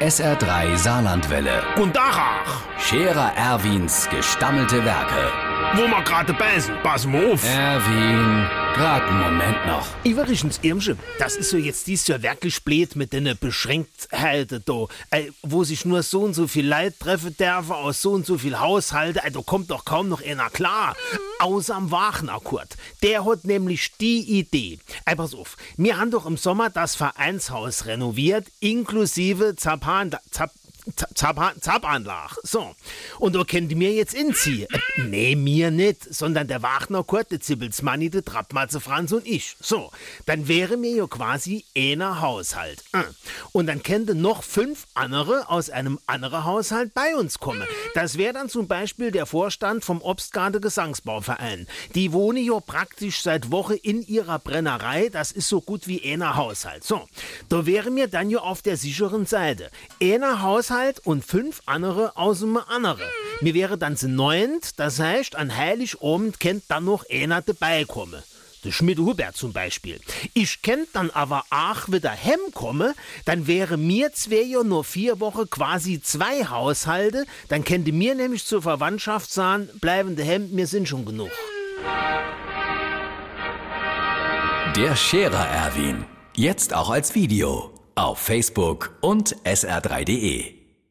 SR3 Saarlandwelle. Und Dachach, Scherer Erwins gestammelte Werke. wo wir gerade beißen, pass mal auf. Erwin, grad einen Moment noch. Übrigens, Irmsche, das ist so jetzt dies Jahr wirklich blöd mit den Beschränktheiten da, äh, wo sich nur so und so viel Leid treffen dürfen aus so und so viel Haushalte, äh, da kommt doch kaum noch einer klar. Außer am Wagner Kurt. Der hat nämlich die Idee. Äh, pass auf, wir haben doch im Sommer das Vereinshaus renoviert, inklusive Zapan, Zap, Zap, Zapanlage. So. Und da könnt ihr mir jetzt inziehen. Äh, nee, mir nicht, sondern der Wagner Kurt, der Zibbelsmanni, der Trappmatze Franz und ich. So. Dann wäre mir ja quasi einer Haushalt. Äh. Und dann könnte noch fünf andere aus einem anderen Haushalt bei uns kommen. Das wäre dann zum Beispiel der Vorstand vom Obstgarde Gesangsbauverein. Die wohnen ja praktisch seit Woche in ihrer Brennerei. Das ist so gut wie einer Haushalt. So. Da wäre mir dann ja auf der sicheren Seite. Einer Haushalt und fünf andere aus dem anderen. Mir wäre dann zu neunt, das heißt, an Heiligabend kennt dann noch einer dabei kommen. Der Schmidt Hubert zum Beispiel. Ich kennt dann aber auch wieder hem komme, dann wäre mir zwei ja nur vier Wochen quasi zwei Haushalte, dann könnte mir nämlich zur Verwandtschaft sagen, bleibende Hemd, mir sind schon genug. Der Scherer Erwin. Jetzt auch als Video. Auf Facebook und sr3.de.